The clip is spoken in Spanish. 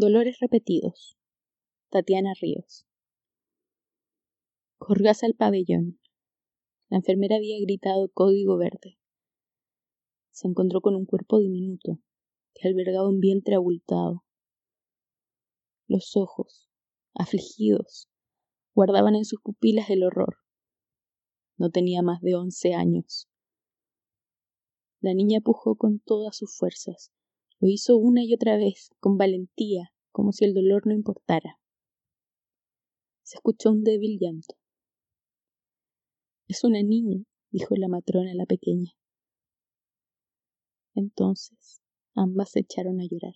Dolores repetidos. Tatiana Ríos. Corrió hacia el pabellón. La enfermera había gritado código verde. Se encontró con un cuerpo diminuto que albergaba un vientre abultado. Los ojos, afligidos, guardaban en sus pupilas el horror. No tenía más de once años. La niña pujó con todas sus fuerzas. Lo hizo una y otra vez, con valentía, como si el dolor no importara. Se escuchó un débil llanto. Es una niña, dijo la matrona a la pequeña. Entonces ambas se echaron a llorar.